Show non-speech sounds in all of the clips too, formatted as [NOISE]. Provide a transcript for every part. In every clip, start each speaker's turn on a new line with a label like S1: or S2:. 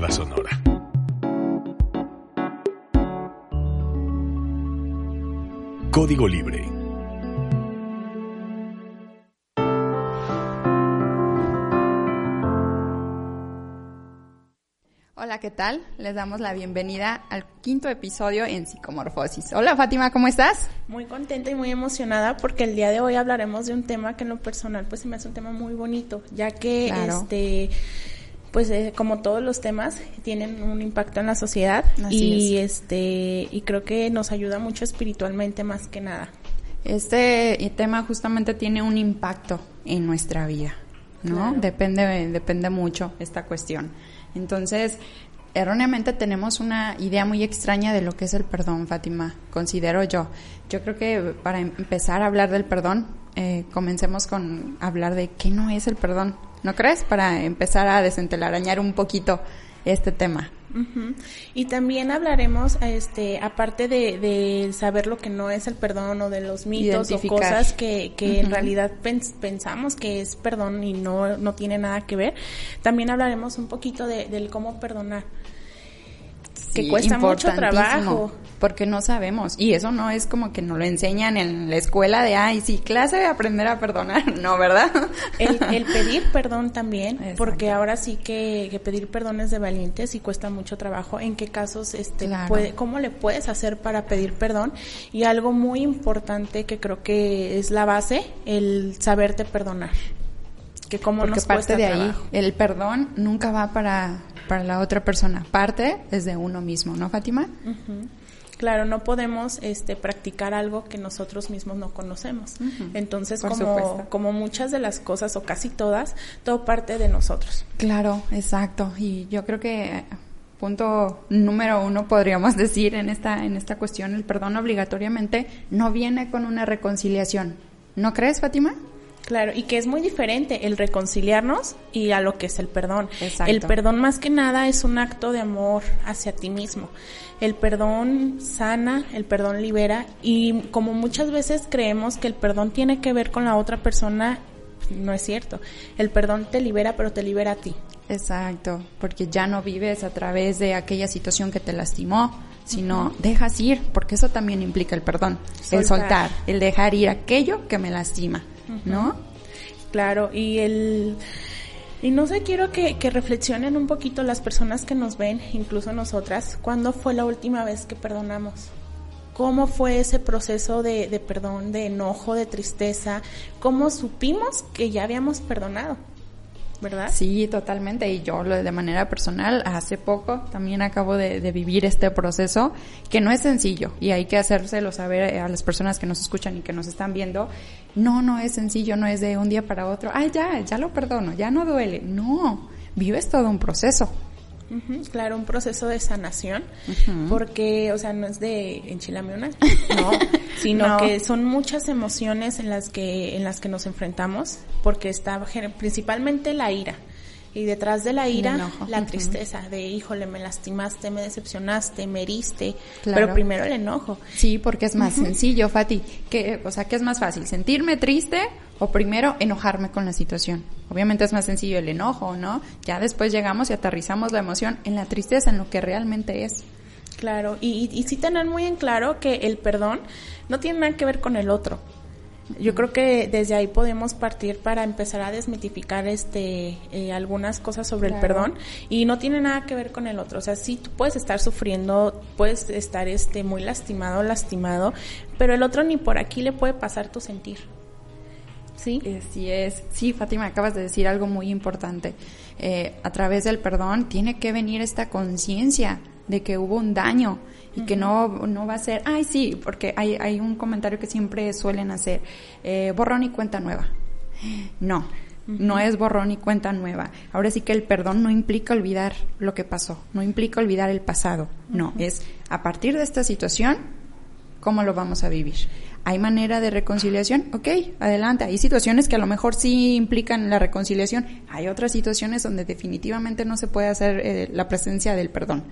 S1: Narrativa sonora. Código Libre.
S2: Hola, ¿qué tal? Les damos la bienvenida al quinto episodio en Psicomorfosis. Hola, Fátima, ¿cómo estás?
S3: Muy contenta y muy emocionada porque el día de hoy hablaremos de un tema que en lo personal pues se me hace un tema muy bonito, ya que este pues eh, como todos los temas tienen un impacto en la sociedad y este y creo que nos ayuda mucho espiritualmente más que nada.
S2: Este tema justamente tiene un impacto en nuestra vida, ¿no? Depende depende mucho esta cuestión. Entonces, erróneamente tenemos una idea muy extraña de lo que es el perdón, Fátima, considero yo. Yo creo que para empezar a hablar del perdón, eh, comencemos con hablar de qué no es el perdón, ¿no crees? Para empezar a desentelarañar un poquito este tema.
S3: Y también hablaremos, este, aparte de, saber lo que no es el perdón o de los mitos o cosas que, en realidad pensamos que es perdón y no, no tiene nada que ver, también hablaremos un poquito de, del cómo perdonar que cuesta mucho trabajo.
S2: Porque no sabemos. Y eso no es como que nos lo enseñan en la escuela de, ay, sí, clase de aprender a perdonar. [LAUGHS] No, ¿verdad? [LAUGHS]
S3: El, pedir perdón también, porque ahora sí que, pedir perdón es de valientes y cuesta mucho trabajo. ¿En qué casos, este, puede, cómo le puedes hacer para pedir perdón? Y algo muy importante que creo que es la base, el saberte perdonar que cómo
S2: Porque parte de ahí, el perdón nunca va para para la otra persona. Parte desde uno mismo, ¿no, Fátima?
S3: Claro, no podemos este, practicar algo que nosotros mismos no conocemos. Entonces, como, como muchas de las cosas, o casi todas, todo parte de nosotros.
S2: Claro, exacto. Y yo creo que punto número uno podríamos [LAUGHS] decir en esta, en esta cuestión, el perdón obligatoriamente no viene con una reconciliación. ¿No crees, Fátima?
S3: Claro, y que es muy diferente el reconciliarnos y a lo que es el perdón. El perdón más que nada es un acto de amor hacia ti mismo. El perdón sana, el perdón libera y como muchas veces creemos que el perdón tiene que ver con la otra persona, no es cierto. El perdón te libera, pero te libera a ti.
S2: Exacto, porque ya no vives a través de aquella situación que te lastimó, sino dejas ir, porque eso también implica el perdón, el soltar, el dejar ir aquello que me lastima. ¿No?
S3: Claro, y el... Y no sé, quiero que, reflexionen un poquito las personas que nos ven, incluso nosotras, ¿cuándo fue la última vez que perdonamos? ¿Cómo fue ese proceso de, de perdón, de enojo, de tristeza? ¿Cómo supimos que ya habíamos perdonado? ¿Verdad?
S2: Sí, totalmente. Y yo de manera personal, hace poco también acabo de, vivir este proceso que no es sencillo y hay que hacérselo saber a las personas que nos escuchan y que nos están viendo. No, no es sencillo, no es de un día para otro, ay, ya, ya lo perdono, ya no duele. No, vives todo un proceso
S3: claro, un proceso de sanación, porque, o sea, no es de enchilame una, [LAUGHS] no, sino que son muchas emociones en las que, en las que nos enfrentamos, porque está principalmente la ira. Y detrás de la ira, la tristeza de, híjole, me lastimaste, me decepcionaste, me heriste, pero primero el enojo.
S2: Sí, porque es más sencillo, Fati. Que, o sea, ¿qué es más fácil? ¿Sentirme triste o primero enojarme con la situación? Obviamente es más sencillo el enojo, ¿no? Ya después llegamos y aterrizamos la emoción en la tristeza, en lo que realmente es.
S3: Claro, y, y sí tener muy en claro que el perdón no tiene nada que ver con el otro yo creo que desde ahí podemos partir para empezar a desmitificar este eh, algunas cosas sobre el perdón y no tiene nada que ver con el otro. O sea sí tú puedes estar sufriendo puedes estar este muy lastimado lastimado pero el otro ni por aquí le puede pasar tu sentir.
S2: Sí sí es. Sí Fátima acabas de decir algo muy importante. Eh, a través del perdón tiene que venir esta conciencia de que hubo un daño y que no, no va a ser, ay sí, porque hay, hay un comentario que siempre suelen hacer, eh, borrón y cuenta nueva. No, No es borrón y cuenta nueva. Ahora sí que el perdón no implica olvidar lo que pasó, no implica olvidar el pasado. No, es a partir de esta situación, ¿cómo lo vamos a vivir? ¿Hay manera de reconciliación? Ok, adelante. Hay situaciones que a lo mejor sí implican la reconciliación. Hay otras situaciones donde definitivamente no se puede hacer eh, la presencia del perdón.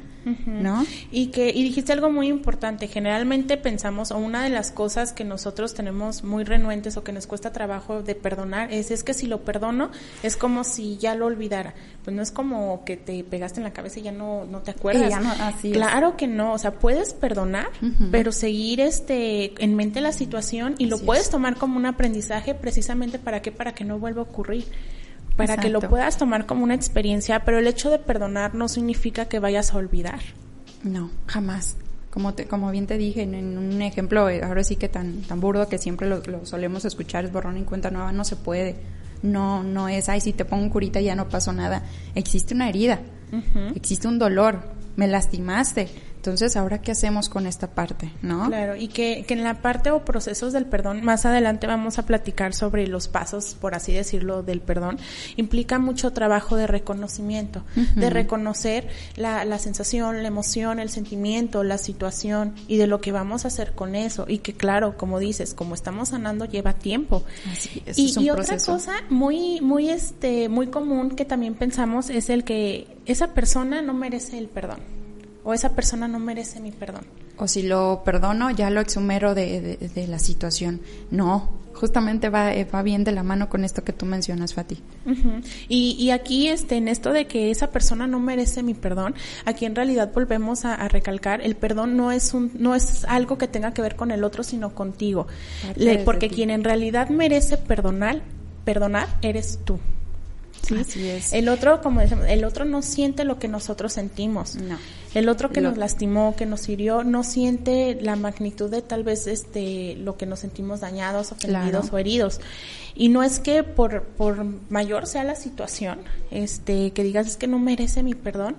S2: ¿No?
S3: Y que y dijiste algo muy importante. Generalmente pensamos, o una de las cosas que nosotros tenemos muy renuentes o que nos cuesta trabajo de perdonar es, es que si lo perdono es como si ya lo olvidara. Pues no es como que te pegaste en la cabeza y ya no, no te acuerdas. claro que no. O sea, puedes perdonar, pero seguir este en mente las situación y lo puedes tomar como un aprendizaje precisamente para que para que no vuelva a ocurrir para que lo puedas tomar como una experiencia, pero el hecho de perdonar no significa que vayas a olvidar.
S2: No, jamás. Como te, como bien te dije en, un ejemplo, eh, ahora sí que tan tan burdo que siempre lo, solemos escuchar es borrón en cuenta nueva, no se puede. No no es, ay, si te pongo curita ya no pasó nada. Existe una herida. Existe un dolor. Me lastimaste entonces, ¿ahora qué hacemos con esta parte? ¿No?
S3: Claro, y que, que en la parte o procesos del perdón, más adelante vamos a platicar sobre los pasos, por así decirlo, del perdón, implica mucho trabajo de reconocimiento, de reconocer la, la sensación, la emoción, el sentimiento, la situación y de lo que vamos a hacer con eso. Y que claro, como dices, como estamos sanando, lleva tiempo.
S2: Así es,
S3: y, y otra cosa muy, muy, este, muy común que también pensamos es el que esa persona no merece el perdón o esa persona no merece mi perdón.
S2: O si lo perdono, ya lo exhumero de, de, la situación. No, justamente va, eh, va bien de la mano con esto que tú mencionas, Fati.
S3: y, y, aquí, este, en esto de que esa persona no merece mi perdón, aquí en realidad volvemos a, recalcar, el perdón no es un, no es algo que tenga que ver con el otro, sino contigo. porque quien en realidad merece perdonar, perdonar eres tú.
S2: Así es.
S3: El otro, como decimos, el otro no siente lo que nosotros sentimos.
S2: No.
S3: El otro que nos lastimó, que nos hirió, no siente la magnitud de tal vez este lo que nos sentimos dañados, ofendidos o heridos. Y no es que por, por mayor sea la situación, este, que digas es que no merece mi perdón,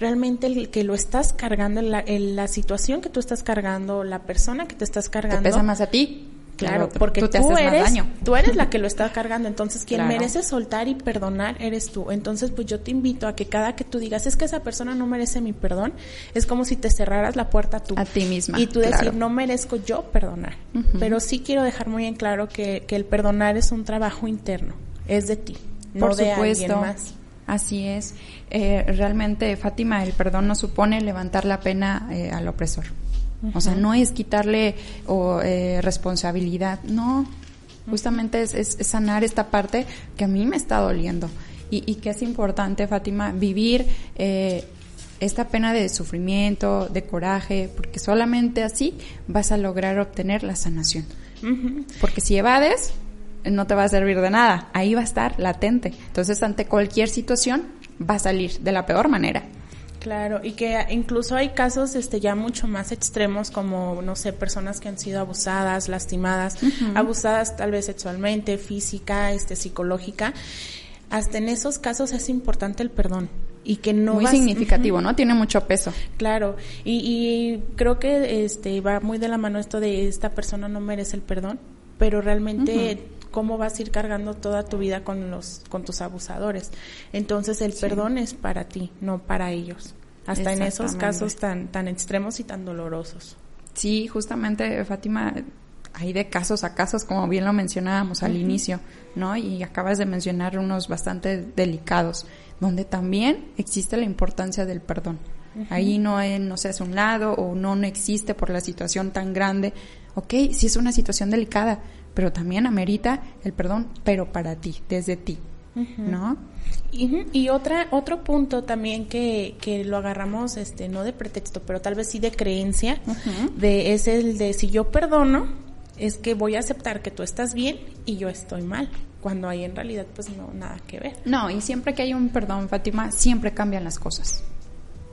S3: realmente el que lo estás cargando, la, la situación que tú estás cargando, la persona que te estás cargando.
S2: Te pesa más a ti
S3: Claro, porque tú, eres, [LAUGHS] tú eres la que lo está cargando, entonces quien merece soltar y perdonar eres tú. Entonces, pues yo te invito a que cada que tú digas, es que esa persona no merece mi perdón, es como si te cerraras la puerta tú.
S2: A ti misma.
S3: Y tú decir, no merezco yo perdonar. Pero sí quiero dejar muy en claro que, que el perdonar es un trabajo interno, es de ti, no
S2: Por
S3: de
S2: supuesto.
S3: alguien más.
S2: Así es. Eh, realmente, Fátima, el perdón no supone levantar la pena eh, al opresor. O sea, no es quitarle o, eh, responsabilidad, no. Justamente es, es, sanar esta parte que a mí me está doliendo. Y, y que es importante, Fátima, vivir eh, esta pena de sufrimiento, de coraje, porque solamente así vas a lograr obtener la sanación. Porque si evades, no te va a servir de nada. Ahí va a estar latente. Entonces, ante cualquier situación, va a salir de la peor manera.
S3: Claro, y que incluso hay casos este ya mucho más extremos como no sé, personas que han sido abusadas, lastimadas, abusadas tal vez sexualmente, física, este psicológica. Hasta en esos casos es importante el perdón y que no
S2: muy significativo, ¿no? Tiene mucho peso.
S3: Claro, y, y, creo que este va muy de la mano esto de esta persona no merece el perdón, pero realmente cómo vas a ir cargando toda tu vida con los con tus abusadores. Entonces el perdón es para ti, no para ellos. Hasta en esos casos tan tan extremos y tan dolorosos.
S2: Sí, justamente Fátima hay de casos a casos, como bien lo mencionábamos al inicio, ¿no? Y acabas de mencionar unos bastante delicados, donde también existe la importancia del perdón. Ahí no, no se hace un lado o no, no existe por la situación tan grande. Ok, sí es una situación delicada, pero también amerita el perdón, pero para ti, desde ti, ¿no?
S3: Y, otra otro punto también que, que lo agarramos este no de pretexto pero tal vez sí de creencia de es el de si yo perdono es que voy a aceptar que tú estás bien y yo estoy mal cuando hay en realidad pues no nada que ver.
S2: No y siempre que hay un perdón Fátima siempre cambian las cosas.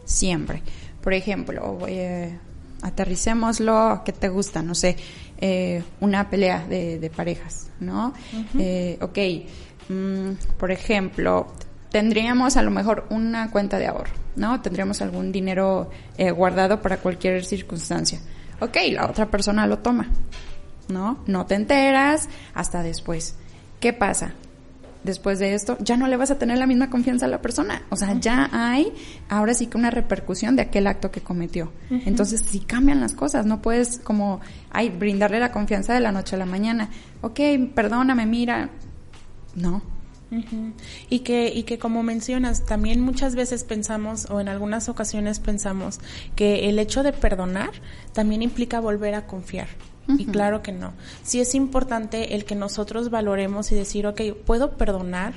S2: Siempre. Por ejemplo eh, aterricémoslo que te gusta no sé eh, una pelea de, parejas, ¿no? Eh, ok, mm, por ejemplo, tendríamos a lo mejor una cuenta de ahorro, ¿no? Tendríamos algún dinero eh, guardado para cualquier circunstancia. Ok, la otra persona lo toma, ¿no? No te enteras hasta después. ¿Qué pasa? Después de esto, ya no le vas a tener la misma confianza a la persona. O sea, ya hay ahora sí que una repercusión de aquel acto que cometió. Entonces, si cambian las cosas, no puedes como, ay, brindarle la confianza de la noche a la mañana. Ok, perdóname, mira. No.
S3: Y que, y que como mencionas, también muchas veces pensamos, o en algunas ocasiones pensamos, que el hecho de perdonar también implica volver a confiar. Y claro que no. Sí es importante el que nosotros valoremos y decir, ok, puedo perdonar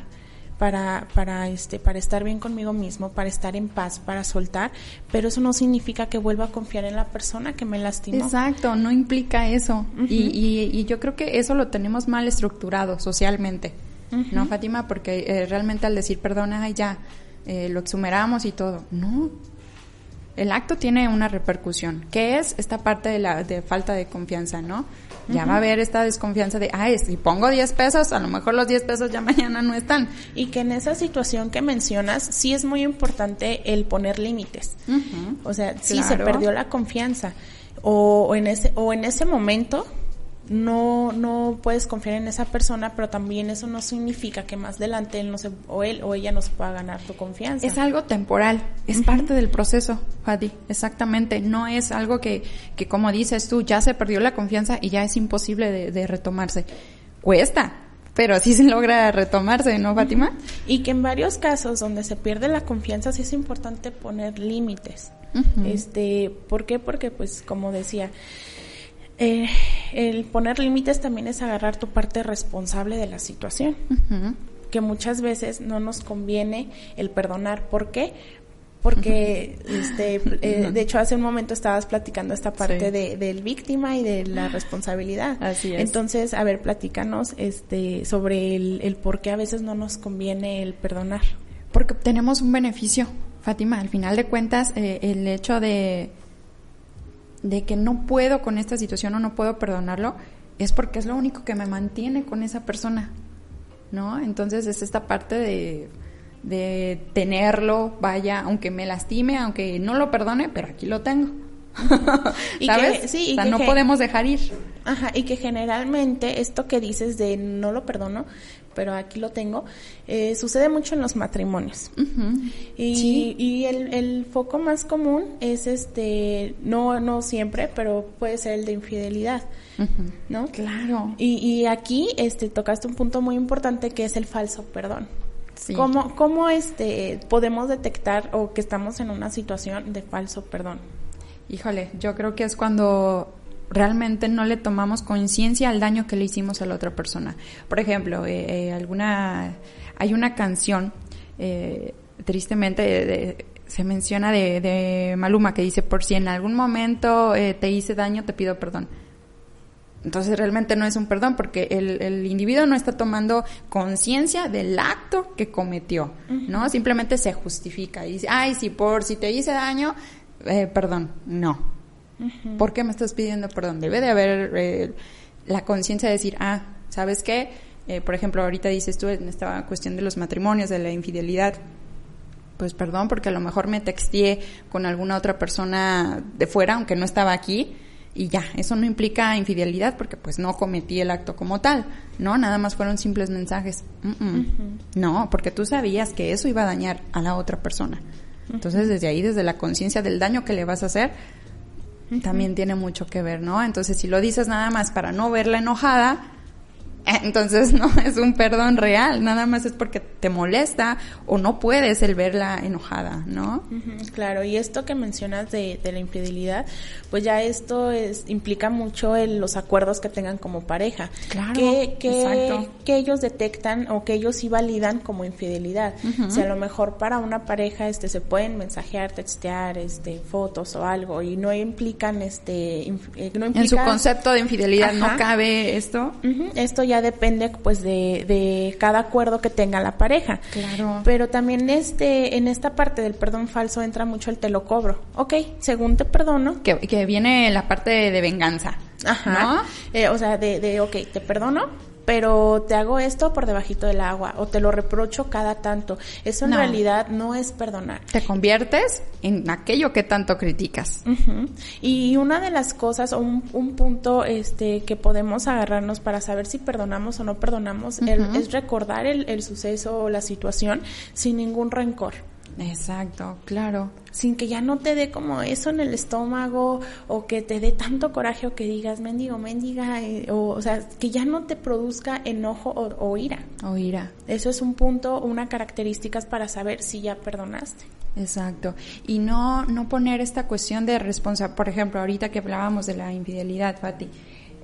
S3: para, para, este, para estar bien conmigo mismo, para estar en paz, para soltar, pero eso no significa que vuelva a confiar en la persona que me lastimó.
S2: Exacto, no implica eso. y, y, yo creo que eso lo tenemos mal estructurado socialmente, ¿no, Fátima? Porque eh, realmente al decir perdona, ya, eh, lo exhumeramos y todo. No, el acto tiene una repercusión, que es esta parte de la de falta de confianza, ¿no? Ya va a haber esta desconfianza de, ay, si pongo 10 pesos, a lo mejor los 10 pesos ya [LAUGHS] mañana no están.
S3: Y que en esa situación que mencionas, sí es muy importante el poner límites. O sea, sí se perdió la confianza. O, en ese, o en ese momento, no, no puedes confiar en esa persona, pero también eso no significa que más adelante él no se, o él o ella no se pueda ganar tu confianza.
S2: Es algo temporal, es parte del proceso, Fadi, exactamente. No es algo que, que, como dices tú, ya se perdió la confianza y ya es imposible de, de retomarse. Cuesta, pero sí se logra retomarse, ¿no, Fátima?
S3: Y que en varios casos donde se pierde la confianza sí es importante poner límites. Este, ¿por qué? Porque pues como decía, eh, el poner límites también es agarrar tu parte responsable de la situación. Que muchas veces no nos conviene el perdonar. ¿Por qué? Porque, este, [LAUGHS] eh, de hecho, hace un momento estabas platicando esta parte de, del víctima y de la responsabilidad.
S2: Así es.
S3: Entonces, a ver, platícanos, este, sobre el, el por qué a veces no nos conviene el perdonar.
S2: Porque tenemos un beneficio, Fátima. Al final de cuentas, eh, el hecho de, de que no puedo con esta situación o no puedo perdonarlo, es porque es lo único que me mantiene con esa persona, ¿no? Entonces es esta parte de, de tenerlo, vaya, aunque me lastime, aunque no lo perdone, pero aquí lo tengo. [LAUGHS] ¿Sabes? sí, o sea, no podemos dejar ir.
S3: Ajá, y que generalmente esto que dices de no lo perdono, pero aquí lo tengo, eh, sucede mucho en los matrimonios. Y, y el, el, foco más común es este, no, no siempre, pero puede ser el de infidelidad, ¿no?
S2: Claro.
S3: Y, y aquí este, tocaste un punto muy importante que es el falso perdón. Sí. ¿Cómo, ¿Cómo este, podemos detectar o que estamos en una situación de falso perdón?
S2: Híjole, yo creo que es cuando realmente no le tomamos conciencia al daño que le hicimos a la otra persona. Por ejemplo, eh, eh, alguna hay una canción, eh, tristemente se menciona de, de, Maluma que dice, por si en algún momento te hice daño, te pido perdón. Entonces realmente no es un perdón porque el, el individuo no está tomando conciencia del acto que cometió, ¿no? Simplemente se justifica y dice, ay, si por si te hice daño, perdón. No, ¿Por qué me estás pidiendo perdón? Debe de haber eh, la conciencia de decir, ah, ¿sabes qué? Eh, por ejemplo, ahorita dices tú en esta cuestión de los matrimonios, de la infidelidad, pues perdón porque a lo mejor me texteé con alguna otra persona de fuera, aunque no estaba aquí, y ya, eso no implica infidelidad porque pues no cometí el acto como tal, ¿no? Nada más fueron simples mensajes. No, porque tú sabías que eso iba a dañar a la otra persona. Entonces, desde ahí, desde la conciencia del daño que le vas a hacer, también tiene mucho que ver, ¿no? Entonces, si lo dices nada más para no verla enojada, [LAUGHS] entonces no es un perdón real, nada más es porque te molesta o no puedes el verla enojada, ¿no?
S3: claro, y esto que mencionas de, de, la infidelidad, pues ya esto es, implica mucho en los acuerdos que tengan como pareja.
S2: Claro,
S3: que, que, que ellos detectan o que ellos sí validan como infidelidad. O sea, a lo mejor para una pareja este se pueden mensajear, textear, este fotos o algo y no implican este
S2: eh, no en su concepto de infidelidad no cabe esto.
S3: Esto ya ya depende pues de, de cada acuerdo que tenga la pareja.
S2: Claro.
S3: Pero también este, en esta parte del perdón falso entra mucho el te lo cobro. Ok, según te perdono.
S2: Que, que viene la parte de, venganza.
S3: Ajá. Eh, o sea, de, de, ok, te perdono, pero te hago esto por debajito del agua o te lo reprocho cada tanto. Eso en realidad no es perdonar.
S2: Te conviertes en aquello que tanto criticas.
S3: Y una de las cosas o un, punto este que podemos agarrarnos para saber si perdonamos o no perdonamos es recordar el, el suceso o la situación sin ningún rencor.
S2: Exacto, claro.
S3: Sin que ya no te dé como eso en el estómago o que te dé tanto coraje o que digas mendigo, mendiga, eh, o, o sea, que ya no te produzca enojo o, ira.
S2: O ira.
S3: Eso es un punto, una característica para saber si ya perdonaste.
S2: Exacto. Y no, no poner esta cuestión de responsabilidad. Por ejemplo, ahorita que hablábamos de la infidelidad, Fati.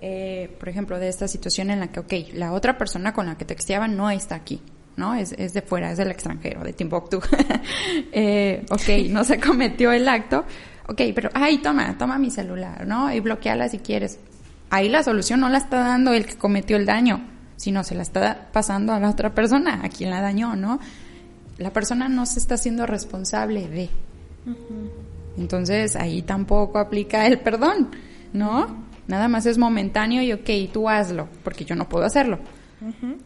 S2: Eh, por ejemplo, de esta situación en la que, ok, la otra persona con la que texteaba no está aquí ¿no? Es, es de fuera, es del extranjero, de Timbuktu. [LAUGHS] eh, ok, no se cometió el acto. Ok, pero, ay, toma, toma mi celular, ¿no? Y bloqueala si quieres. Ahí la solución no la está dando el que cometió el daño, sino se la está pasando a la otra persona, a quien la dañó, ¿no? La persona no se está haciendo responsable de. Entonces ahí tampoco aplica el perdón, ¿no? Nada más es momentáneo y ok, tú hazlo, porque yo no puedo hacerlo.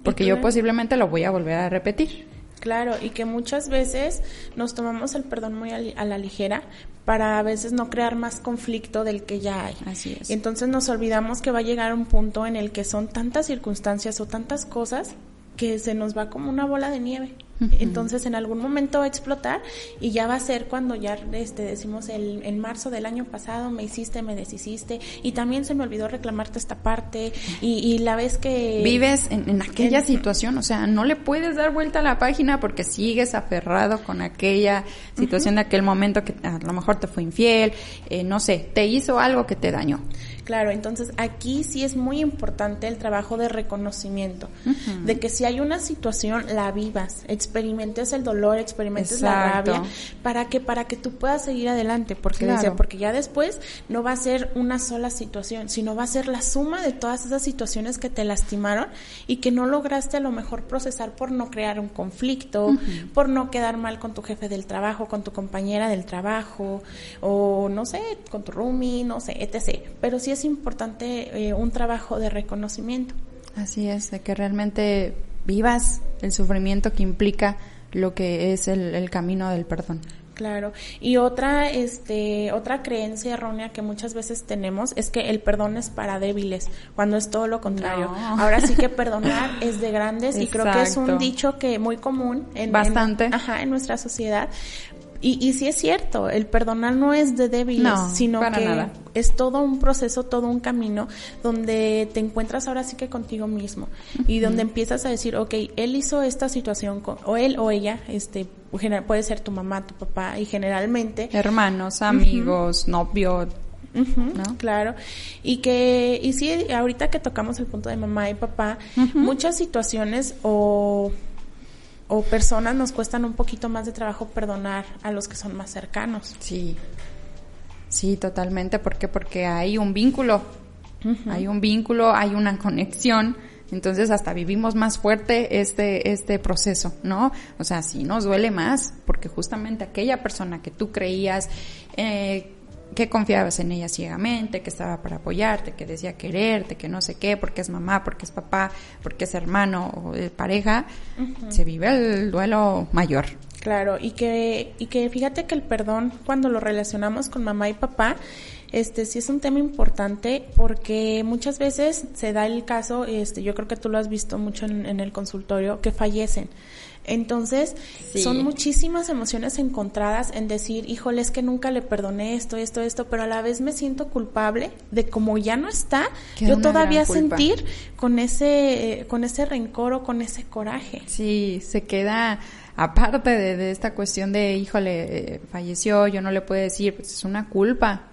S2: Porque yo posiblemente lo voy a volver a repetir.
S3: Claro, y que muchas veces nos tomamos el perdón muy a la ligera para a veces no crear más conflicto del que ya hay.
S2: Así es.
S3: Y entonces nos olvidamos que va a llegar un punto en el que son tantas circunstancias o tantas cosas que se nos va como una bola de nieve. Entonces en algún momento va a explotar y ya va a ser cuando ya este, decimos el, en marzo del año pasado me hiciste, me deshiciste y también se me olvidó reclamarte esta parte y, la vez que...
S2: Vives en, aquella situación, o sea, no le puedes dar vuelta a la página porque sigues aferrado con aquella situación de aquel momento que a lo mejor te fue infiel, eh, no sé, te hizo algo que te dañó.
S3: Claro, entonces aquí sí es muy importante el trabajo de reconocimiento, de que si hay una situación, la vivas, experimentes el dolor, experimentes la rabia, para que, para que tú puedas seguir adelante, porque porque ya después no va a ser una sola situación, sino va a ser la suma de todas esas situaciones que te lastimaron y que no lograste a lo mejor procesar por no crear un conflicto, por no quedar mal con tu jefe del trabajo, con tu compañera del trabajo, o no sé, con tu roomie, no sé, etc. Pero sí es importante eh, un trabajo de reconocimiento.
S2: Así es, de que realmente vivas el sufrimiento que implica lo que es el, camino del perdón.
S3: Claro. Y otra, este, otra creencia errónea que muchas veces tenemos es que el perdón es para débiles, cuando es todo lo contrario. Ahora sí que [LAUGHS] perdonar es de grandes y creo que es un dicho que muy común en,
S2: Bastante.
S3: ajá, en nuestra sociedad. Y, y sí es cierto, el perdonar no es de débiles, sino que es todo un proceso, todo un camino donde te encuentras ahora sí que contigo mismo y donde empiezas a decir, ok, él hizo esta situación, con, o él o ella, este, puede ser tu mamá, tu papá y generalmente...
S2: Hermanos, amigos, novio,
S3: ¿No? Claro. Y que, y sí, ahorita que tocamos el punto de mamá y papá, muchas situaciones o o personas nos cuestan un poquito más de trabajo perdonar a los que son más cercanos.
S2: Sí, sí, totalmente. ¿Por qué? Porque hay un vínculo, hay un vínculo, hay una conexión. Entonces hasta vivimos más fuerte este, este proceso, ¿no? O sea, sí nos duele más porque justamente aquella persona que tú creías eh, que confiabas en ella ciegamente, que estaba para apoyarte, que decía quererte, que no sé qué, porque es mamá, porque es papá, porque es hermano o pareja, se vive el duelo mayor.
S3: Claro, y que, y que fíjate que el perdón, cuando lo relacionamos con mamá y papá, este sí es un tema importante porque muchas veces se da el caso, este, yo creo que tú lo has visto mucho en, en el consultorio, que fallecen. Entonces, son muchísimas emociones encontradas en decir, híjole, es que nunca le perdoné esto, esto, esto, pero a la vez me siento culpable de como ya no está, yo todavía sentir con ese, con ese rencor o con ese coraje.
S2: Sí, se queda aparte de, de esta cuestión de, híjole, eh, falleció, yo no le puedo decir, pues es una culpa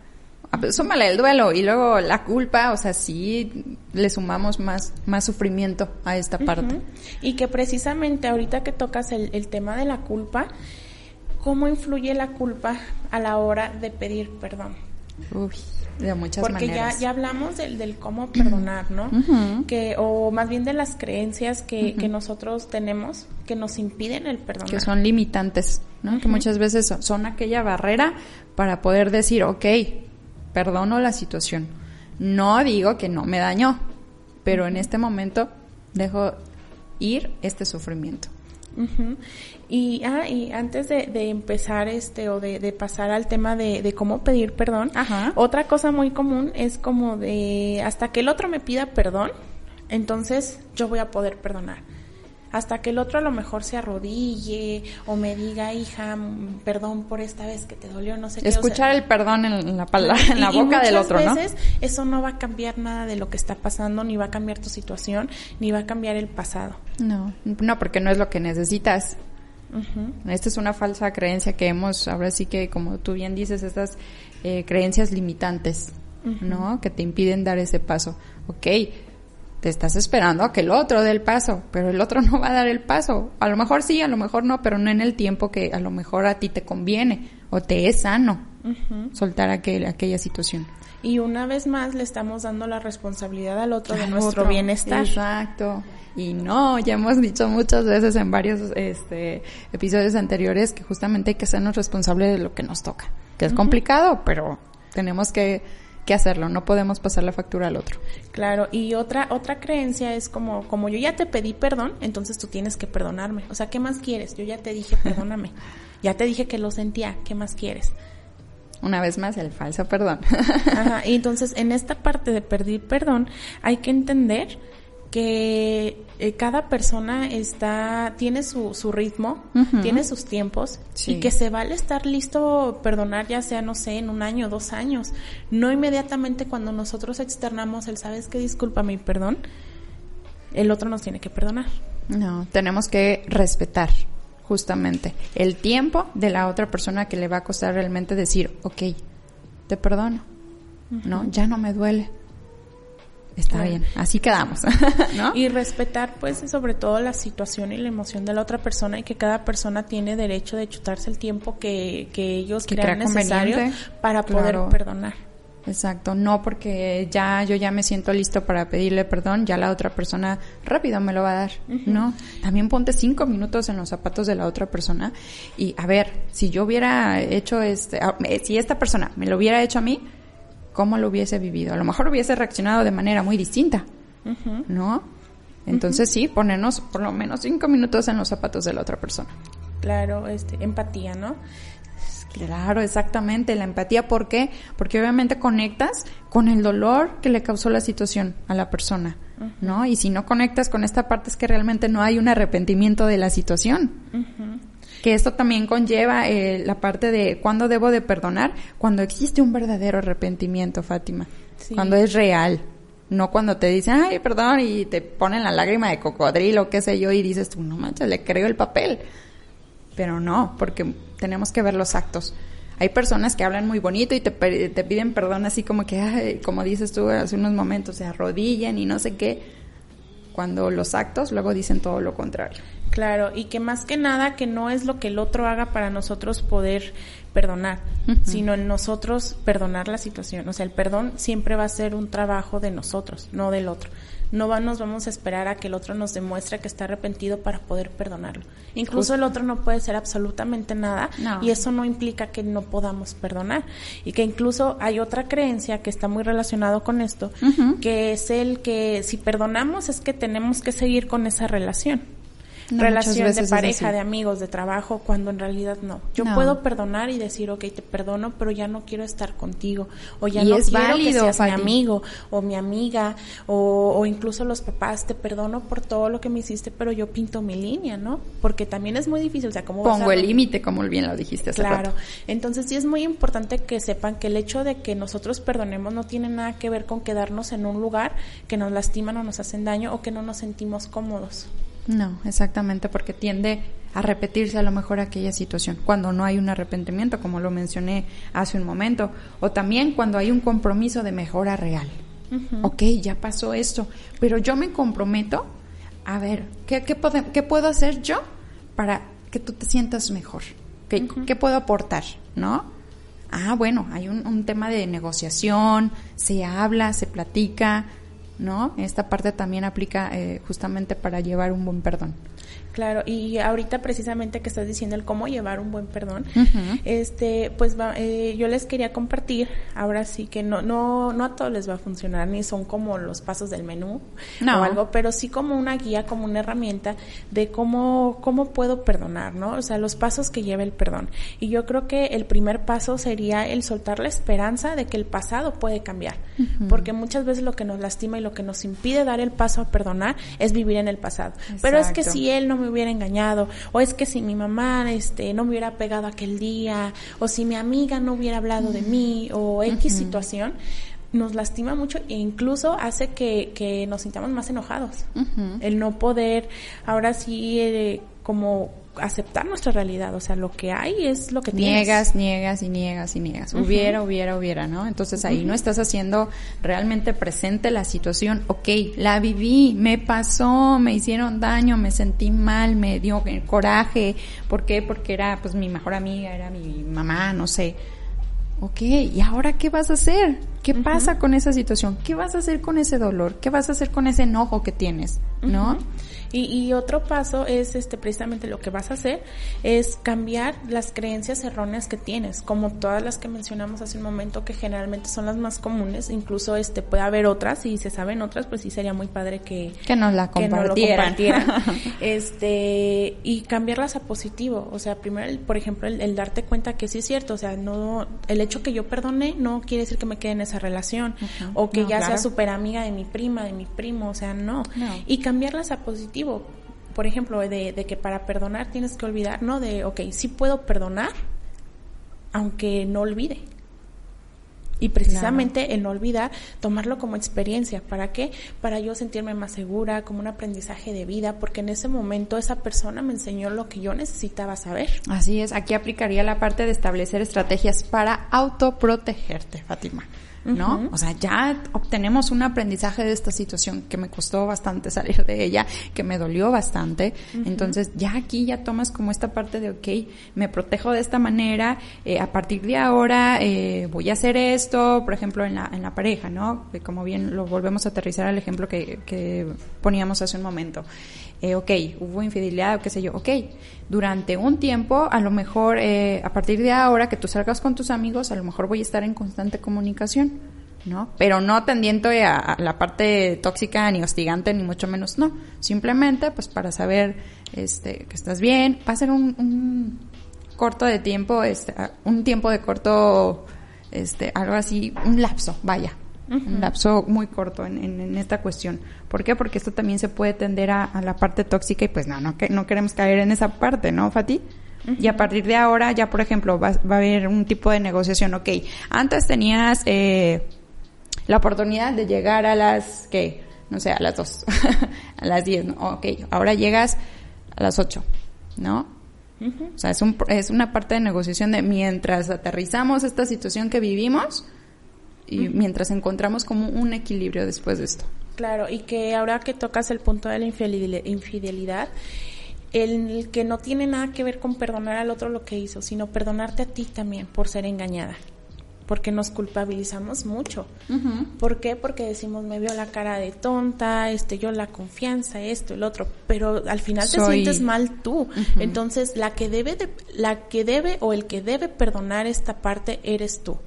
S2: súmale el duelo y luego la culpa, o sea, sí le sumamos más, más sufrimiento a esta parte.
S3: Y que precisamente ahorita que tocas el, el tema de la culpa, ¿cómo influye la culpa a la hora de pedir perdón?
S2: Uy, de muchas
S3: Porque
S2: maneras.
S3: ya, ya hablamos del, del cómo perdonar, ¿no? que, o más bien de las creencias que, que nosotros tenemos que nos impiden el perdonar.
S2: Que son limitantes, ¿no? Que muchas veces son, son aquella barrera para poder decir, ok, perdono la situación. No digo que no me dañó, pero en este momento dejo ir este sufrimiento.
S3: Y, ah, y antes de, de empezar este o de, de pasar al tema de, de cómo pedir perdón,
S2: Ajá.
S3: otra cosa muy común es como de hasta que el otro me pida perdón, entonces yo voy a poder perdonar. Hasta que el otro a lo mejor se arrodille o me diga, hija, perdón por esta vez que te dolió, no sé qué. o sea,
S2: Escuchar el perdón en la, pala- en la
S3: y- y
S2: boca del otro, ¿no?
S3: eso no va a cambiar nada de lo que está pasando, ni va a cambiar tu situación, ni va a cambiar el pasado.
S2: No, no, porque no es lo que necesitas. Esta es una falsa creencia que hemos, ahora sí que, como tú bien dices, estas eh, creencias limitantes, ¿no? Que te impiden dar ese paso. Ok, te estás esperando a que el otro dé el paso, pero el otro [LAUGHS] no va a dar el paso. A lo mejor sí, a lo mejor no, pero no en el tiempo que a lo mejor a ti te conviene o te es sano soltar aquel, aquella situación.
S3: Y una vez más le estamos dando la responsabilidad al otro de
S2: Al
S3: nuestro
S2: otro.
S3: bienestar.
S2: Exacto. Y no, ya hemos dicho muchas veces en varios este, episodios anteriores que justamente hay que hacernos responsables de lo que nos toca. Que es complicado, pero tenemos que, que hacerlo. No podemos pasar la factura al otro.
S3: Claro, y otra otra creencia es como como yo ya te pedí perdón, entonces tú tienes que perdonarme. O sea, ¿qué más quieres? Yo ya te dije, [LAUGHS] perdóname. Ya te dije que lo sentía, ¿qué más quieres?
S2: Una vez más, el falso perdón.
S3: Ajá, y entonces en esta parte de pedir perdón hay que entender que eh, cada persona está tiene su, su ritmo, tiene sus tiempos
S2: Sí.
S3: y que se vale estar listo perdonar ya sea no sé en un año, dos años, no inmediatamente cuando nosotros externamos el sabes que disculpa mi perdón, el otro nos tiene que perdonar.
S2: No, tenemos que respetar justamente el tiempo de la otra persona que le va a costar realmente decir, ok, te perdono, ¿no? Ya no me duele. Está
S3: Claro.
S2: bien, así quedamos, [LAUGHS] ¿no?
S3: Y respetar, pues, sobre todo la situación y la emoción de la otra persona y que cada persona tiene derecho de chutarse el tiempo que, que ellos
S2: Que
S3: crean
S2: crea
S3: necesario para poder
S2: Claro.
S3: perdonar.
S2: Exacto, no porque ya yo ya me siento listo para pedirle perdón, ya la otra persona rápido me lo va a dar, ¿no? También ponte cinco minutos en los zapatos de la otra persona y a ver, si yo hubiera hecho este, eh, si esta persona me lo hubiera hecho a mí, ¿cómo lo hubiese vivido? A lo mejor hubiese reaccionado de manera muy distinta. ¿no? Entonces sí, ponernos por lo menos cinco minutos en los zapatos de la otra persona.
S3: Claro, este, empatía, ¿no?
S2: Claro, exactamente, la empatía, ¿por qué? Porque obviamente conectas con el dolor que le causó la situación a la persona, ¿no? Y si no conectas con esta parte es que realmente no hay un arrepentimiento de la situación. Que esto también conlleva eh, la parte de cuándo debo de perdonar, cuando existe un verdadero arrepentimiento, Fátima,
S3: Sí.
S2: cuando es real. No cuando te dicen, ay, perdón, y te ponen la lágrima de cocodrilo, qué sé yo, y dices tú, no manches, le creo el papel pero no, porque tenemos que ver los actos. Hay personas que hablan muy bonito y te, te piden perdón así como que, ay, como dices tú hace unos momentos, se arrodillan y no sé qué, cuando los actos luego dicen todo lo contrario.
S3: Claro, y que más que nada que no es lo que el otro haga para nosotros poder perdonar, sino en nosotros perdonar la situación. O sea, el perdón siempre va a ser un trabajo de nosotros, no del otro. No va, nos vamos a esperar a que el otro nos demuestre que está arrepentido para poder perdonarlo. Incluso el otro no puede ser absolutamente nada
S2: No.
S3: y eso no implica que no podamos perdonar. Y que incluso hay otra creencia que está muy relacionado con esto, que es el que si perdonamos es que tenemos que seguir con esa relación
S2: No,
S3: relación de pareja, de amigos, de trabajo, cuando en realidad no. Yo
S2: No.
S3: puedo perdonar y decir, ok, te perdono, pero ya no quiero estar contigo, o ya
S2: Y
S3: no
S2: es
S3: quiero
S2: válido,
S3: que seas mi amigo, o mi amiga, o, o incluso los papás, te perdono por todo lo que me hiciste, pero yo pinto mi línea, ¿no? Porque también es muy difícil, o sea, ¿cómo vas
S2: Pongo
S3: a-
S2: el límite, como bien lo dijiste hace
S3: Claro,
S2: rato.
S3: entonces sí es muy importante que sepan que el hecho de que nosotros perdonemos no tiene nada que ver con quedarnos en un lugar que nos lastiman o nos hacen daño o que no nos sentimos cómodos.
S2: No, exactamente, porque tiende a repetirse a lo mejor aquella situación, cuando no hay un arrepentimiento, como lo mencioné hace un momento, o también cuando hay un compromiso de mejora real. Ok, ya pasó esto, pero yo me comprometo a ver, ¿qué, qué, pode- qué puedo hacer yo para que tú te sientas mejor? ¿Qué, qué puedo aportar? ¿No? Ah, bueno, hay un, un tema de negociación, se habla, se platica, ¿no? Esta parte también aplica eh, justamente para llevar un buen perdón.
S3: Claro, y ahorita precisamente que estás diciendo el cómo llevar un buen perdón, este, pues eh, yo les quería compartir, ahora sí que no, no, no a todos les va a funcionar, ni son como los pasos del menú o algo, pero sí como una guía, como una herramienta de cómo, cómo puedo perdonar, ¿no? O sea, los pasos que lleva el perdón. Y yo creo que el primer paso sería el soltar la esperanza de que el pasado puede cambiar, porque muchas veces lo que nos lastima y lo que nos impide dar el paso a perdonar es vivir en el pasado. Pero es que si él no me hubiera engañado, o es que si mi mamá este, no me hubiera pegado aquel día, o si mi amiga no hubiera hablado de mí, o X situación, nos lastima mucho e incluso hace que, que nos sintamos más enojados. El no poder, ahora sí, eh, como aceptar nuestra realidad, o sea, lo que hay es lo que
S2: niegas, niegas y niegas y niegas. Hubiera, hubiera, hubiera, ¿no? Entonces ahí no estás haciendo realmente presente la situación. Ok, la viví, me pasó, me hicieron daño, me sentí mal, me dio coraje. ¿Por qué? Porque era pues mi mejor amiga, era mi mamá, no sé. Ok, ¿y ahora qué vas a hacer? ¿Qué pasa con esa situación? ¿Qué vas a hacer con ese dolor? ¿Qué vas a hacer con ese enojo que tienes? ¿No?
S3: Y, y, otro paso es este precisamente lo que vas a hacer es cambiar las creencias erróneas que tienes, como todas las que mencionamos hace un momento que generalmente son las más comunes, incluso este puede haber otras y se saben otras, pues sí sería muy padre que
S2: que nos la compartieran. [LAUGHS]
S3: este y cambiarlas a positivo, o sea, primero por ejemplo el, darte cuenta que sí es cierto, o sea, no el hecho que yo perdone no quiere decir que me quede en esa relación o que ya sea súper amiga de mi prima, de mi primo, o sea, no. Y cambiarlas a positivo por ejemplo, de, que para perdonar tienes que olvidar, ¿no? De, ok, sí puedo perdonar, aunque no olvide. Y precisamente el no olvidar, tomarlo como experiencia. ¿Para qué? Para yo sentirme más segura, como un aprendizaje de vida, porque en ese momento esa persona me enseñó lo que yo necesitaba saber.
S2: Así es, aquí aplicaría la parte de establecer estrategias para autoprotegerte, Fátima. ¿No? O sea, ya obtenemos un aprendizaje de esta situación que me costó bastante [LAUGHS] salir de ella, que me dolió bastante. Entonces, ya aquí ya tomas como esta parte de, ok, me protejo de esta manera, eh, a partir de ahora eh, voy a hacer esto, por ejemplo, en la, en la pareja, ¿no? como bien lo volvemos a aterrizar al ejemplo que, que poníamos hace un momento eh, ok, hubo infidelidad o qué sé yo, ok, durante un tiempo, a lo mejor eh, a partir de ahora que tú salgas con tus amigos, a lo mejor voy a estar en constante comunicación, ¿no? Pero no tendiendo a, la parte tóxica ni hostigante, ni mucho menos, no. Simplemente, pues para saber este, que estás bien, va a ser un, un corto de tiempo, este, un tiempo de corto, este, algo así, un lapso, vaya, un lapso muy corto en, en, esta cuestión. ¿Por qué? Porque esto también se puede tender a, la parte tóxica y pues no, no, no queremos caer en esa parte, ¿no, Fati? Y a partir de ahora ya, por ejemplo, va, va, a haber un tipo de negociación, ok, antes tenías eh, la oportunidad de llegar a las, ¿qué? No sé, a las dos, [LAUGHS] a las diez, ¿no? ok, ahora llegas a las ocho, ¿no? O sea, es, un, es una parte de negociación de mientras aterrizamos esta situación que vivimos, y mientras encontramos como un equilibrio después de esto.
S3: Claro, y que ahora que tocas el punto de la infidelidad, el que no tiene nada que ver con perdonar al otro lo que hizo, sino perdonarte a ti también por ser engañada. Porque nos culpabilizamos mucho. ¿Por qué? Porque decimos, me veo la cara de tonta, este, yo la confianza, esto, el otro. Pero al final te sientes mal tú. Entonces, la que debe de, la que debe o el que debe perdonar esta parte eres tú.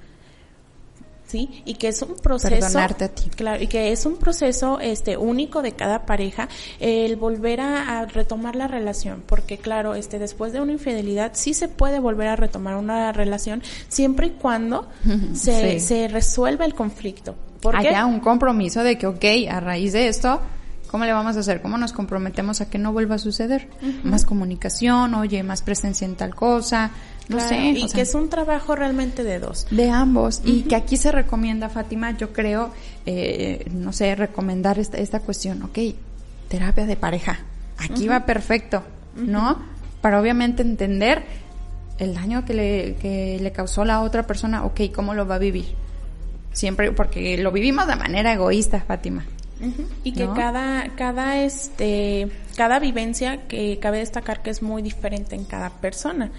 S3: ¿Sí? Y que es un proceso.
S2: Perdonarte a ti.
S3: Claro, y que es un proceso este único de cada pareja el volver a, retomar la relación, porque claro, este después de una infidelidad sí se puede volver a retomar una relación siempre y cuando se, se resuelva el conflicto.
S2: porque Haya un compromiso de que, ok, a raíz de esto, ¿Cómo le vamos a hacer? ¿Cómo nos comprometemos a que no vuelva a suceder? Más comunicación, oye, más presencia en tal cosa, no sé.
S3: Y que es un trabajo realmente de dos.
S2: De ambos. Y que aquí se recomienda, Fátima, yo creo, eh, no sé, recomendar esta, esta cuestión, ok, terapia de pareja. Aquí va perfecto, ¿no? Para obviamente entender el daño que le, que le causó la otra persona, ok, ¿cómo lo va a vivir? Siempre, porque lo vivimos de manera egoísta, Fátima.
S3: Y que cada, cada, este, cada vivencia que cabe destacar que es muy diferente en cada persona.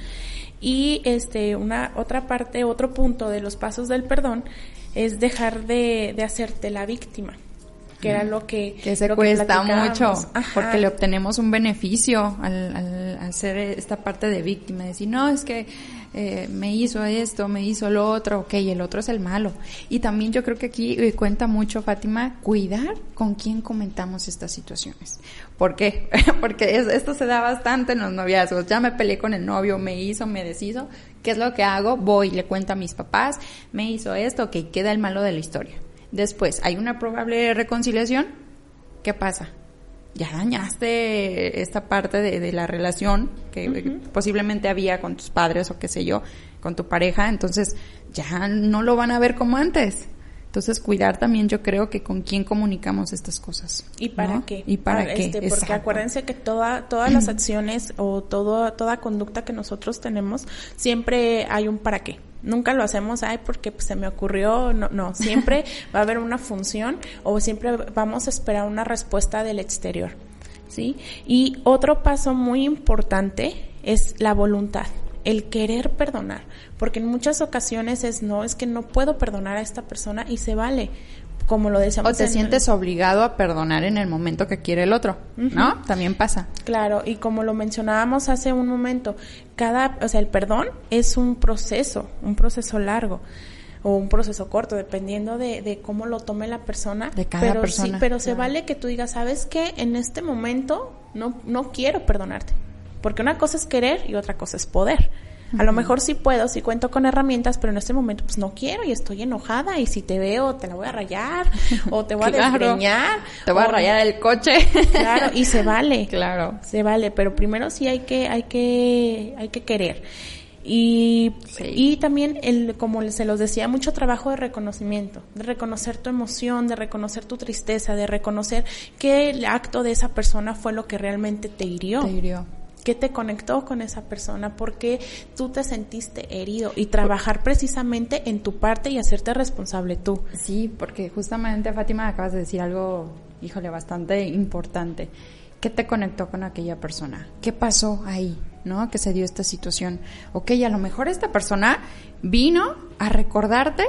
S3: Y este, una, otra parte, otro punto de los pasos del perdón es dejar de, de hacerte la víctima. Que era lo que...
S2: Que se cuesta mucho,
S3: Ajá.
S2: porque le obtenemos un beneficio al, al, ser esta parte de víctima, decir, no, es que eh, me hizo esto, me hizo lo otro, ok, el otro es el malo. Y también yo creo que aquí eh, cuenta mucho, Fátima, cuidar con quién comentamos estas situaciones. ¿Por qué? [LAUGHS] Porque es- esto se da bastante en los noviazgos. Ya me peleé con el novio, me hizo, me deshizo. ¿Qué es lo que hago? Voy, le cuento a mis papás, me hizo esto, ok, queda el malo de la historia. Después, hay una probable reconciliación. ¿Qué pasa? Ya dañaste esta parte de, de la relación que posiblemente había con tus padres o qué sé yo, con tu pareja, entonces ya no lo van a ver como antes. Entonces, cuidar también yo creo que con quién comunicamos estas cosas.
S3: ¿Y para
S2: ¿no?
S3: qué?
S2: ¿Y para qué?
S3: Este, porque
S2: Exacto.
S3: acuérdense que toda, todas las acciones o todo, toda conducta que nosotros tenemos, siempre hay un para qué. Nunca lo hacemos, ay, porque pues, se me ocurrió, no, no, siempre [LAUGHS] va a haber una función o siempre vamos a esperar una respuesta del exterior, ¿sí? Y otro paso muy importante es la voluntad, el querer perdonar, porque en muchas ocasiones es no, es que no puedo perdonar a esta persona y se vale, como lo decíamos.
S2: O te
S3: en-
S2: sientes obligado a perdonar en el momento que quiere el otro, ¿no? También pasa.
S3: Claro, y como lo mencionábamos hace un momento, cada, o sea, el perdón es un proceso, un proceso largo o un proceso corto, dependiendo de, de cómo lo tome la persona.
S2: De cada
S3: pero
S2: persona,
S3: Sí, pero se vale que tú digas, ¿sabes qué? En este momento no, no quiero perdonarte. Porque una cosa es querer y otra cosa es poder. A lo mejor sí puedo, sí cuento con herramientas, pero en este momento pues no quiero y estoy enojada y si te veo te la voy a rayar o te voy a desgreñar.
S2: Te voy a rayar el coche.
S3: Claro, y se vale. [LAUGHS]
S2: Claro.
S3: Se vale, pero primero sí hay que, hay que, hay que querer. Y,
S2: Sí.
S3: y también, el, como se los decía, mucho trabajo de reconocimiento, de reconocer tu emoción, de reconocer tu tristeza, de reconocer que el acto de esa persona fue lo que realmente te hirió.
S2: Te hirió.
S3: ¿Qué te conectó con esa persona? ¿Por qué tú te sentiste herido? Y trabajar precisamente en tu parte y hacerte responsable tú.
S2: Sí, porque justamente Fátima acabas de decir algo, híjole, bastante importante. ¿Qué te conectó con aquella persona? ¿Qué pasó ahí? ¿No? Que se dio esta situación. Ok, a lo mejor esta persona vino a recordarte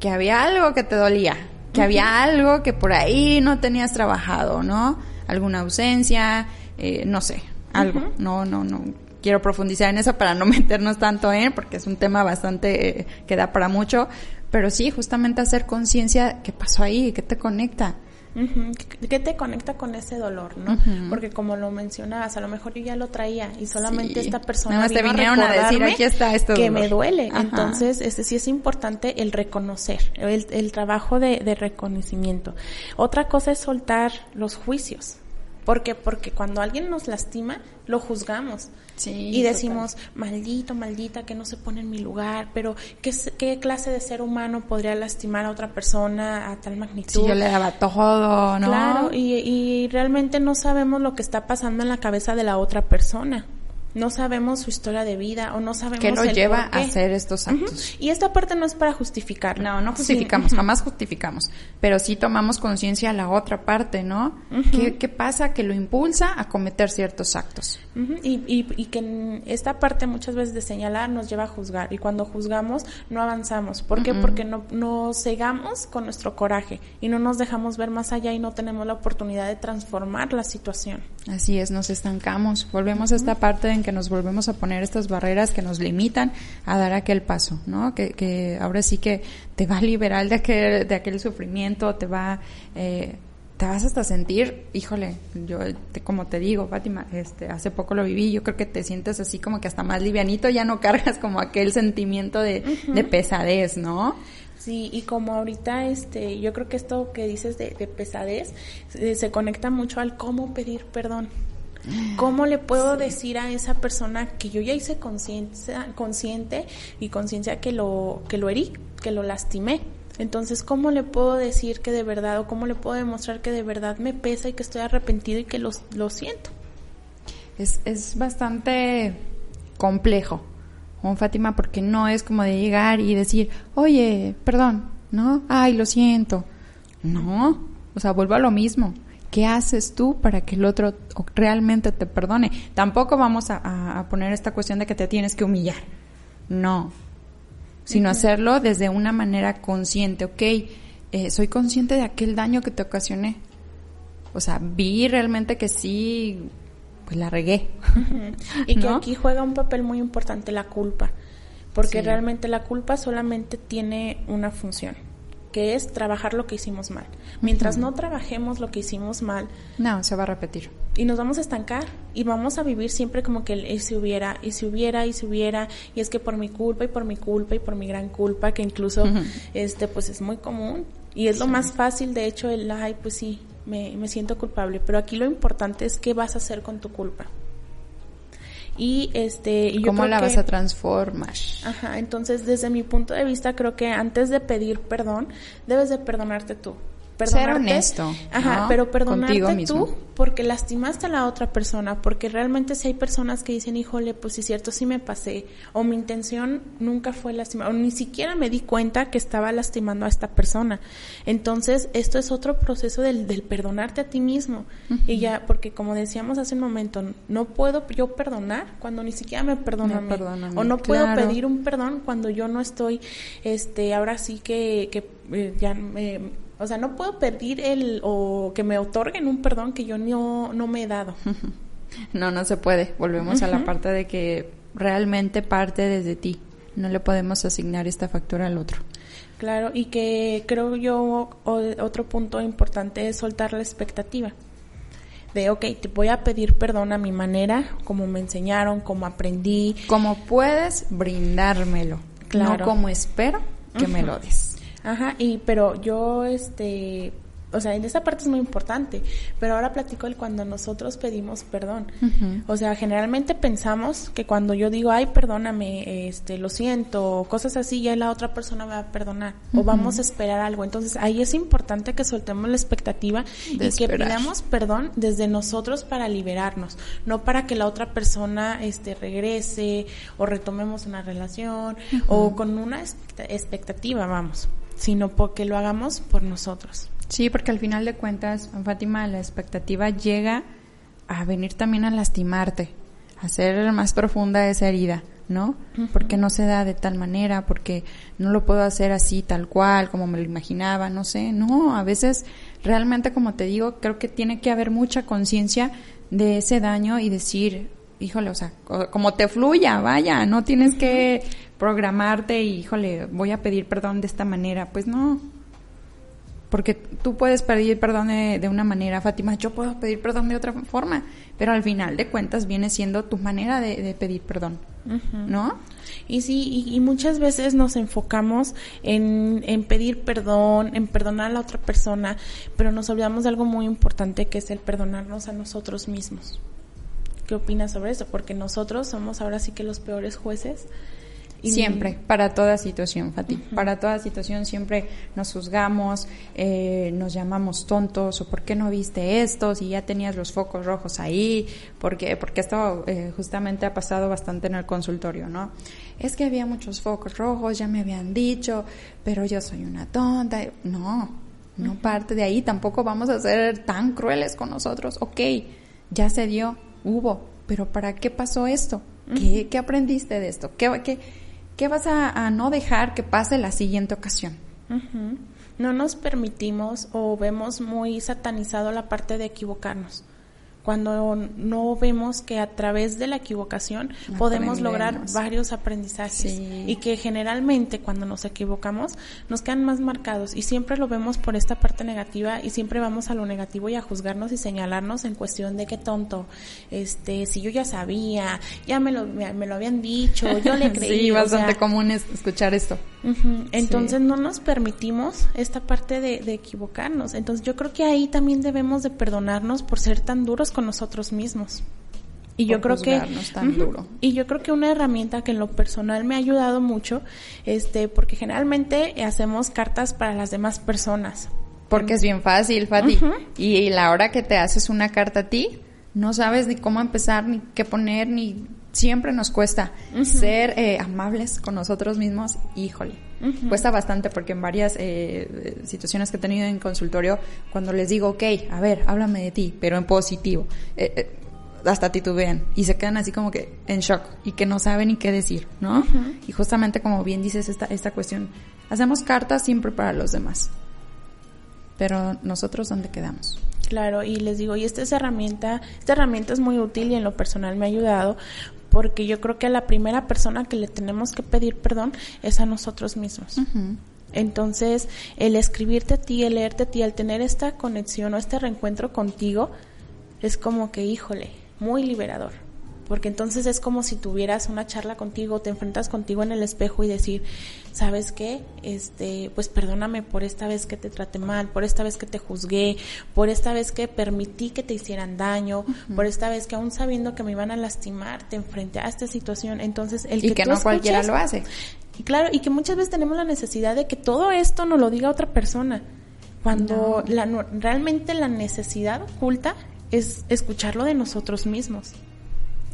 S2: que había algo que te dolía, que había algo que por ahí no tenías trabajado, ¿no? Alguna ausencia, eh, no sé, algo. No, no, no quiero profundizar en eso para no [LAUGHS] meternos tanto en, porque es un tema bastante eh, que da para mucho, pero sí, justamente hacer conciencia qué pasó ahí, qué te conecta.
S3: ¿Qué qué te conecta con ese dolor, no? Porque como lo mencionabas, a lo mejor yo ya lo traía y solamente
S2: Sí.
S3: esta persona
S2: Nada más te
S3: vino
S2: vinieron a decir, "Aquí está este
S3: que
S2: dolor".
S3: me duele.
S2: Ajá.
S3: Entonces, este sí es importante el reconocer, el, el trabajo de, de reconocimiento. Otra cosa es soltar los juicios. ¿Por qué? Porque cuando alguien nos lastima, lo juzgamos.
S2: Sí,
S3: y decimos, maldito, maldita, que no se pone en mi lugar, pero ¿qué, ¿qué clase de ser humano podría lastimar a otra persona a tal magnitud?
S2: Sí, yo le daba todo, ¿no?
S3: Claro, y, y realmente no sabemos lo que está pasando en la cabeza de la otra persona. No sabemos su historia de vida o no sabemos
S2: ¿Qué lo lleva a hacer estos actos?
S3: Y esta parte no es para justificar.
S2: No, no justificamos, jamás justificamos, pero sí tomamos conciencia a la otra parte, ¿no? ¿Qué, ¿Qué pasa que lo impulsa a cometer ciertos actos?
S3: Y, y, y que en esta parte muchas veces de señalar nos lleva a juzgar y cuando juzgamos no avanzamos. ¿Por qué? Porque no, nos cegamos con nuestro coraje y no nos dejamos ver más allá y no tenemos la oportunidad de transformar la situación.
S2: Así es, nos estancamos, volvemos a esta parte en que nos volvemos a poner estas barreras que nos limitan a dar aquel paso, ¿no? Que, que ahora sí que te va a liberar de aquel, de aquel sufrimiento, te va, eh, te vas hasta sentir, híjole, yo te- como te digo, Fátima, este, hace poco lo viví, yo creo que te sientes así como que hasta más livianito, ya no [LAUGHS] cargas como aquel sentimiento de, de pesadez, ¿no?
S3: Sí, y como ahorita, este, yo creo que esto que dices de, de pesadez eh, se conecta mucho al cómo pedir perdón. ¿Cómo le puedo decir a esa persona que yo ya hice conciencia, consciente y conciencia que lo, que lo herí, que lo lastimé? Entonces, ¿cómo le puedo decir que de verdad o cómo le puedo demostrar que de verdad me pesa y que estoy arrepentido y que lo, lo siento?
S2: Es, es bastante complejo, Juan Fátima, porque no es como de llegar y decir, oye, perdón, ¿no? Ay, lo siento. No, o sea, vuelvo a lo mismo. ¿Qué haces tú para que el otro realmente te perdone? Tampoco vamos a, poner esta cuestión de que te tienes que humillar. No. Sino hacerlo desde una manera consciente. Ok, eh, soy consciente de aquel daño que te ocasioné. o sea, vi realmente que sí, pues la regué.
S3: Y que [LAUGHS] aquí juega un papel muy importante la culpa, porque realmente la culpa solamente tiene una función que es trabajar lo que hicimos mal. Mientras no trabajemos lo que hicimos mal,
S2: no, se va a repetir.
S3: Y nos vamos a estancar y vamos a vivir siempre como que el si hubiera, y si hubiera, y si hubiera, y es que por mi culpa y por mi culpa y por mi gran culpa, que incluso este pues es muy común y es lo más fácil, de hecho, el ay, pues sí, me, me siento culpable, pero aquí lo importante es qué vas a hacer con tu culpa y este
S2: cómo la vas a transformar
S3: ajá entonces desde mi punto de vista creo que antes de pedir perdón debes de perdonarte tú
S2: ser honesto.
S3: Ajá, pero perdonarte tú porque lastimaste a la otra persona, porque realmente si hay personas que dicen, híjole, pues si es cierto, sí me pasé, o mi intención nunca fue lastimar, o ni siquiera me di cuenta que estaba lastimando a esta persona. Entonces, esto es otro proceso del, del perdonarte a ti mismo. Y ya, porque como decíamos hace un momento, no puedo yo perdonar cuando ni siquiera me perdono O no puedo pedir un perdón cuando yo no estoy, este, ahora sí que, que eh, ya me o sea, no puedo pedir el o que me otorguen un perdón que yo no, no me he dado. [LAUGHS]
S2: No, no se puede. Volvemos a la parte de que realmente parte desde ti. No le podemos asignar esta factura al otro.
S3: Claro, y que creo yo otro punto importante es soltar la expectativa. De, ok, te voy a pedir perdón a mi manera, como me enseñaron, como aprendí.
S2: Como puedes brindármelo, claro. no como espero que me lo des.
S3: Ajá, y pero yo, este, o sea, en esa parte es muy importante, pero ahora platico el cuando nosotros pedimos perdón. O sea, generalmente pensamos que cuando yo digo, ay, perdóname, este, lo siento, cosas así, ya la otra persona me va a perdonar, o vamos a esperar algo. Entonces, ahí es importante que soltemos la expectativa y que pidamos perdón desde nosotros para liberarnos, no para que la otra persona, este, regrese o retomemos una relación o con una expectativa, vamos sino porque lo hagamos por nosotros.
S2: Sí, porque al final de cuentas, Fátima, la expectativa llega a venir también a lastimarte, a hacer más profunda esa herida, ¿no? Porque no se da de tal manera, porque no lo puedo hacer así, tal cual, como me lo imaginaba, no sé, no, a veces realmente, como te digo, creo que tiene que haber mucha conciencia de ese daño y decir, híjole, o sea, como te fluya, vaya, no tienes que programarte y, híjole, voy a pedir perdón de esta manera. Pues no. Porque tú puedes pedir perdón de, una manera, Fátima, yo puedo pedir perdón de otra forma, pero al final de cuentas viene siendo tu manera de, pedir perdón, ¿no?
S3: Y sí, y, muchas veces nos enfocamos en, en pedir perdón, en perdonar a la otra persona, pero nos olvidamos de algo muy importante que es el perdonarnos a nosotros mismos. ¿Qué opinas sobre eso? Porque nosotros somos ahora sí que los peores jueces
S2: Siempre, para toda situación, Fati. Para toda situación siempre nos juzgamos, eh, nos llamamos tontos, o por qué no viste esto, si ya tenías los focos rojos ahí, porque, porque esto eh, justamente ha pasado bastante en el consultorio, ¿no? Es que había muchos focos rojos, ya me habían dicho, pero yo soy una tonta. No, no parte de ahí, tampoco vamos a ser tan crueles con nosotros. Ok, ya se dio, hubo, pero ¿para qué pasó esto? ¿Qué, ¿Qué, aprendiste de esto? ¿Qué, qué, ¿Qué vas a, no dejar que pase la siguiente ocasión?
S3: No nos permitimos o vemos muy satanizado la parte de equivocarnos cuando no vemos que a través de la equivocación podemos lograr varios aprendizajes y que generalmente cuando nos equivocamos nos quedan más marcados y siempre lo vemos por esta parte negativa y siempre vamos a lo negativo y a juzgarnos y señalarnos en cuestión de qué tonto, este, si yo ya sabía, ya me lo, me, lo habían dicho, yo le [LAUGHS] creí.
S2: sí, bastante común es escuchar esto.
S3: Entonces no nos permitimos esta parte de, de equivocarnos. Entonces yo creo que ahí también debemos de perdonarnos por ser tan duros con nosotros mismos. Y yo creo que
S2: tan duro.
S3: y yo creo que una herramienta que en lo personal me ha ayudado mucho, este, porque generalmente hacemos cartas para las demás personas.
S2: Porque es bien fácil, Fati. y, la hora que te haces una carta a ti, no sabes ni cómo empezar, ni qué poner, ni siempre nos cuesta ser eh, amables con nosotros mismos. Híjole, cuesta bastante porque en varias eh, situaciones que he tenido en consultorio, cuando les digo, ok, a ver, háblame de ti, pero en positivo, eh, hasta titubean y se quedan así como que en shock y que no saben ni qué decir, ¿no? Y justamente como bien dices esta, esta cuestión, hacemos cartas siempre para los demás. pero nosotros dónde quedamos.
S3: Claro, y les digo, y esta es herramienta, esta herramienta es muy útil y en lo personal me ha ayudado porque yo creo que a la primera persona que le tenemos que pedir perdón es a nosotros mismos. Entonces, el escribirte a ti, el leerte a ti, al tener esta conexión o este reencuentro contigo, es como que, híjole, muy liberador porque entonces es como si tuvieras una charla contigo, te enfrentas contigo en el espejo y decir, ¿sabes qué? Este, pues perdóname por esta vez que te traté mal, por esta vez que te juzgué, por esta vez que permití que te hicieran daño, por esta vez que aún sabiendo que me iban a lastimar, te enfrenté a esta situación. Entonces, el
S2: y
S3: que,
S2: que no cualquiera lo hace.
S3: Y claro, y que muchas veces tenemos la necesidad de que todo esto nos lo diga otra persona. Cuando la, realmente la necesidad oculta es escucharlo de nosotros mismos.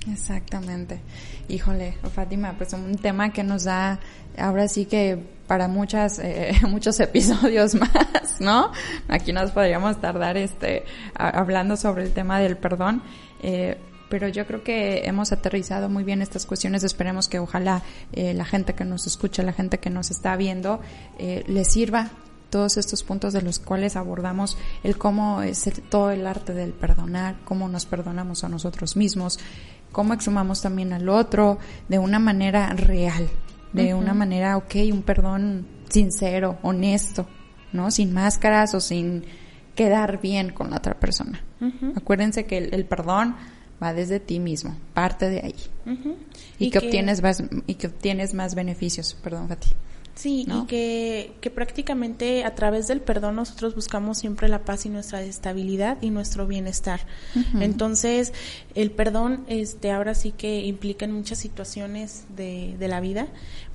S2: Exactamente. Híjole, Fátima, pues un tema que nos da ahora sí que para muchas eh, [LAUGHS] muchos episodios [LAUGHS] más, ¿no? Aquí nos podríamos tardar este hablando sobre el tema del perdón. Eh, pero yo creo que hemos aterrizado muy bien estas cuestiones. Esperemos que ojalá eh, la gente que nos escucha, la gente que nos está viendo, eh, les sirva todos estos puntos de los cuales abordamos el cómo es todo el arte del perdonar, cómo nos perdonamos a nosotros mismos, cómo exhumamos también al otro de una manera real, de una manera, ok, un perdón sincero, honesto, ¿no? Sin máscaras o sin quedar bien con la otra persona. Acuérdense que el, perdón va desde ti mismo, parte de ahí. y, que, obtienes más, y que obtienes más beneficios. Perdón, Fati.
S3: Sí, y que, que prácticamente a través del perdón nosotros buscamos siempre la paz y nuestra estabilidad y nuestro bienestar. Entonces, el perdón, este, ahora sí que implica en muchas situaciones de, de la vida,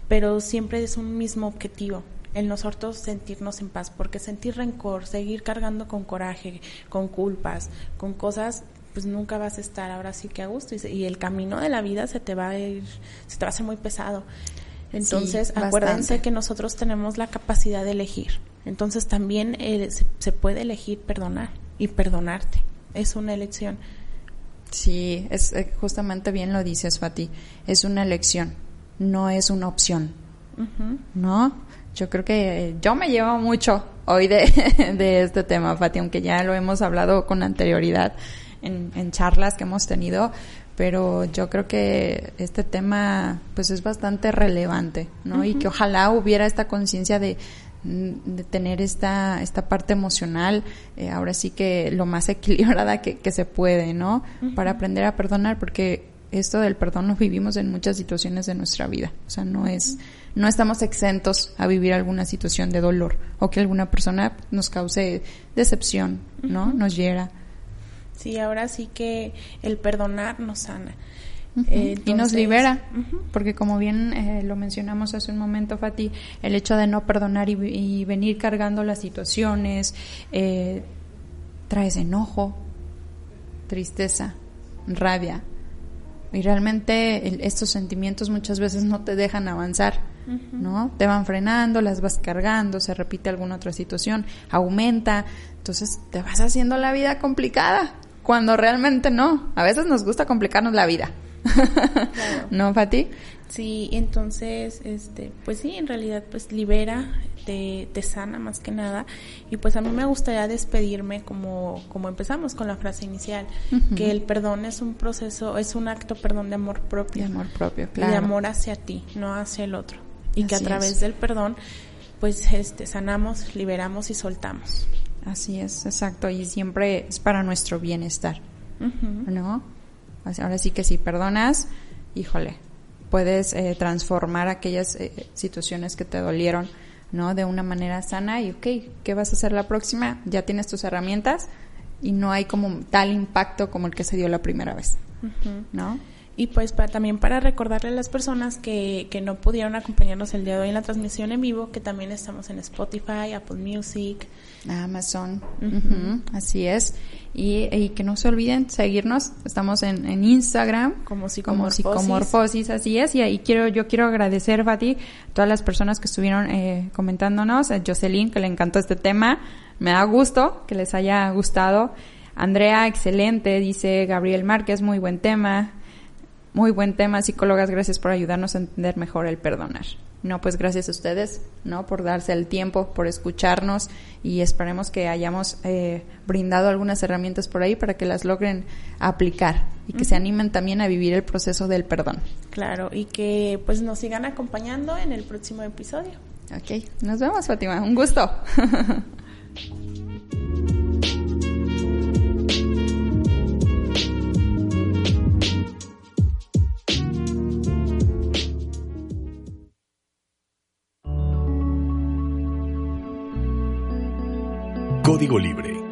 S3: pero siempre es un mismo objetivo, el nosotros sentirnos en paz, porque sentir rencor, seguir cargando con coraje, con culpas, con cosas, pues nunca vas a estar ahora sí que a gusto y, y el camino de la vida se te va a ir, se te va a hacer muy pesado. Entonces, acuérdense que nosotros tenemos la capacidad de elegir. Entonces, también eh, se, puede elegir perdonar y perdonarte. Es una elección.
S2: Sí, es eh, justamente bien lo dices, Fati. Es una elección, no es una opción. ¿No? Yo creo que yo me llevo mucho hoy de, [LAUGHS] de, este tema, Fati, aunque ya lo hemos hablado con anterioridad en, en charlas que hemos tenido, pero yo creo que este tema pues es bastante relevante, ¿no? Y que ojalá hubiera esta conciencia de, de, tener esta, esta parte emocional, eh, ahora sí que lo más [LAUGHS] equilibrada que, que se puede, ¿no? Para aprender a perdonar, porque esto del perdón lo vivimos en muchas situaciones de nuestra vida, o sea, no es, no estamos exentos a vivir alguna situación de dolor o que alguna persona nos cause decepción, ¿no? Nos hiera
S3: Sí, ahora sí que el perdonar nos sana.
S2: y nos libera, porque como bien eh, lo mencionamos hace un momento, Fati, el hecho de no perdonar y, venir cargando las situaciones, eh, traes enojo, tristeza, rabia. Y realmente estos sentimientos muchas veces no te dejan avanzar, ¿no? Te van frenando, las vas cargando, se repite alguna otra situación, aumenta, entonces te vas haciendo la vida complicada cuando realmente no. A veces nos gusta complicarnos la vida. ¿No, Fati?
S3: Sí, entonces, este, pues sí, en realidad, pues libera, te, te, sana más que nada. Y pues a mí me gustaría despedirme como, como empezamos con la frase inicial, que el perdón es un proceso, es un acto, perdón, de amor propio.
S2: De amor propio, claro.
S3: De amor hacia ti, no hacia el otro. Y que a través del perdón, pues este, sanamos, liberamos y soltamos.
S2: Así es, exacto, y siempre es para nuestro bienestar, ¿no? Ahora sí que si perdonas, híjole, puedes eh, transformar aquellas eh, situaciones que te dolieron, ¿no? De una manera sana y, ok, ¿qué vas a hacer la próxima? Ya tienes tus herramientas y no hay como tal impacto como el que se dio la primera vez, ¿no?
S3: Y pues para, también para recordarle a las personas que, que no pudieron acompañarnos el día de hoy en la transmisión en vivo, que también estamos en Spotify, Apple Music,
S2: Amazon, así es. Y, y, que no se olviden seguirnos, estamos en, en Instagram
S3: como psicomorfosis. como
S2: psicomorfosis, así es. Y ahí quiero, yo quiero agradecer, Fati, a todas las personas que estuvieron eh, comentándonos, a Jocelyn, que le encantó este tema, me da gusto que les haya gustado. Andrea, excelente, dice Gabriel Márquez, muy buen tema. Muy buen tema, psicólogas, gracias por ayudarnos a entender mejor el perdonar. No, pues gracias a ustedes, ¿no? Por darse el tiempo, por escucharnos y esperemos que hayamos eh, brindado algunas herramientas por ahí para que las logren aplicar y que se animen también a vivir el proceso del perdón.
S3: Claro, y que pues nos sigan acompañando en el próximo episodio.
S2: Ok, nos vemos Fátima, un gusto. [LAUGHS]
S1: Código Libre